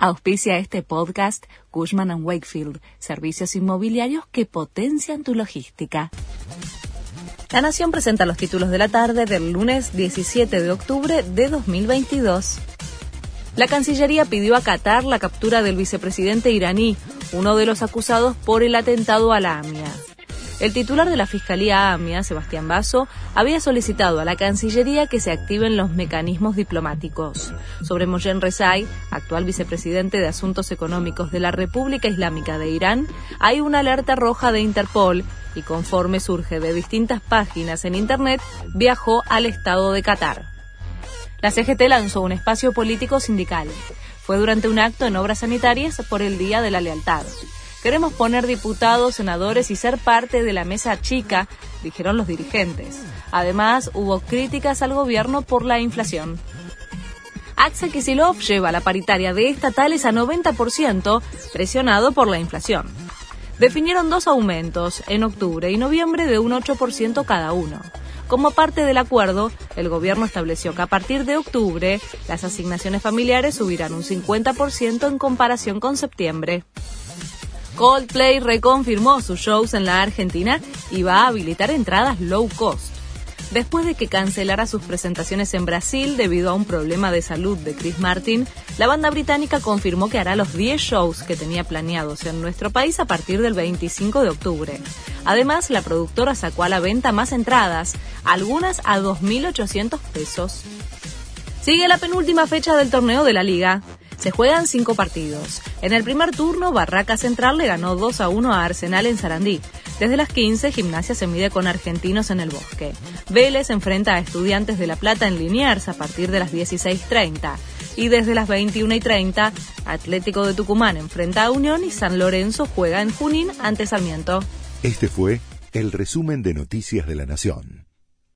Auspicia este podcast Cushman ⁇ Wakefield, servicios inmobiliarios que potencian tu logística. La Nación presenta los títulos de la tarde del lunes 17 de octubre de 2022. La Cancillería pidió a Qatar la captura del vicepresidente iraní, uno de los acusados por el atentado a la AMIA. El titular de la Fiscalía AMIA, Sebastián Basso, había solicitado a la Cancillería que se activen los mecanismos diplomáticos. Sobre Moyen Rezai, actual vicepresidente de Asuntos Económicos de la República Islámica de Irán, hay una alerta roja de Interpol y conforme surge de distintas páginas en Internet, viajó al estado de Qatar. La CGT lanzó un espacio político sindical. Fue durante un acto en obras sanitarias por el Día de la Lealtad. Queremos poner diputados, senadores y ser parte de la mesa chica, dijeron los dirigentes. Además, hubo críticas al gobierno por la inflación. Axel Kisilov lleva la paritaria de estatales a 90%, presionado por la inflación. Definieron dos aumentos, en octubre y noviembre, de un 8% cada uno. Como parte del acuerdo, el gobierno estableció que a partir de octubre las asignaciones familiares subirán un 50% en comparación con septiembre. Coldplay reconfirmó sus shows en la Argentina y va a habilitar entradas low cost. Después de que cancelara sus presentaciones en Brasil debido a un problema de salud de Chris Martin, la banda británica confirmó que hará los 10 shows que tenía planeados en nuestro país a partir del 25 de octubre. Además, la productora sacó a la venta más entradas, algunas a 2.800 pesos. Sigue la penúltima fecha del torneo de la liga. Se juegan cinco partidos. En el primer turno, Barraca Central le ganó 2 a 1 a Arsenal en Sarandí. Desde las 15, Gimnasia se mide con Argentinos en el Bosque. Vélez enfrenta a Estudiantes de La Plata en Liniers a partir de las 16.30. Y desde las 21 y 30, Atlético de Tucumán enfrenta a Unión y San Lorenzo juega en Junín ante Sarmiento. Este fue el resumen de Noticias de la Nación.